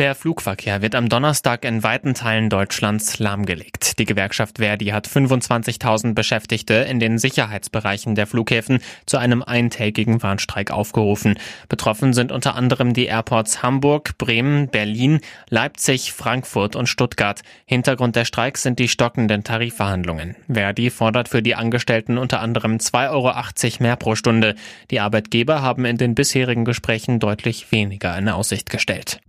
Der Flugverkehr wird am Donnerstag in weiten Teilen Deutschlands lahmgelegt. Die Gewerkschaft Verdi hat 25.000 Beschäftigte in den Sicherheitsbereichen der Flughäfen zu einem eintägigen Warnstreik aufgerufen. Betroffen sind unter anderem die Airports Hamburg, Bremen, Berlin, Leipzig, Frankfurt und Stuttgart. Hintergrund der Streiks sind die stockenden Tarifverhandlungen. Verdi fordert für die Angestellten unter anderem 2,80 Euro mehr pro Stunde. Die Arbeitgeber haben in den bisherigen Gesprächen deutlich weniger in Aussicht gestellt.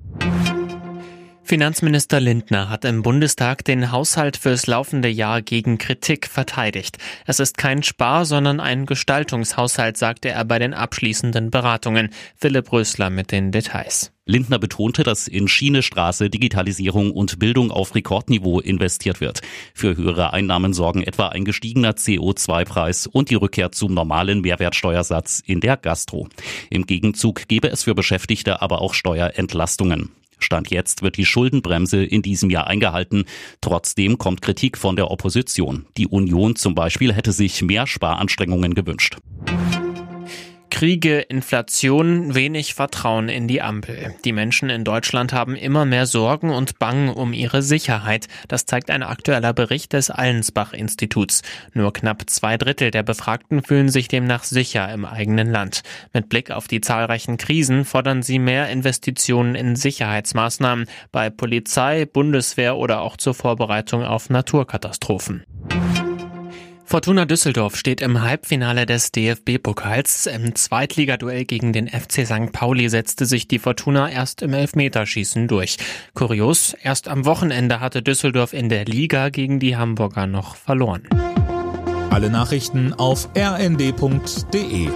Finanzminister Lindner hat im Bundestag den Haushalt fürs laufende Jahr gegen Kritik verteidigt. Es ist kein Spar, sondern ein Gestaltungshaushalt, sagte er bei den abschließenden Beratungen. Philipp Rösler mit den Details. Lindner betonte, dass in Schiene, Straße, Digitalisierung und Bildung auf Rekordniveau investiert wird. Für höhere Einnahmen sorgen etwa ein gestiegener CO2-Preis und die Rückkehr zum normalen Mehrwertsteuersatz in der Gastro. Im Gegenzug gebe es für Beschäftigte aber auch Steuerentlastungen. Stand jetzt wird die Schuldenbremse in diesem Jahr eingehalten. Trotzdem kommt Kritik von der Opposition. Die Union zum Beispiel hätte sich mehr Sparanstrengungen gewünscht. Kriege, Inflation, wenig Vertrauen in die Ampel. Die Menschen in Deutschland haben immer mehr Sorgen und Bangen um ihre Sicherheit. Das zeigt ein aktueller Bericht des Allensbach-Instituts. Nur knapp zwei Drittel der Befragten fühlen sich demnach sicher im eigenen Land. Mit Blick auf die zahlreichen Krisen fordern sie mehr Investitionen in Sicherheitsmaßnahmen bei Polizei, Bundeswehr oder auch zur Vorbereitung auf Naturkatastrophen. Fortuna Düsseldorf steht im Halbfinale des DFB-Pokals. Im Zweitligaduell gegen den FC St. Pauli setzte sich die Fortuna erst im Elfmeterschießen durch. Kurios, erst am Wochenende hatte Düsseldorf in der Liga gegen die Hamburger noch verloren. Alle Nachrichten auf rnd.de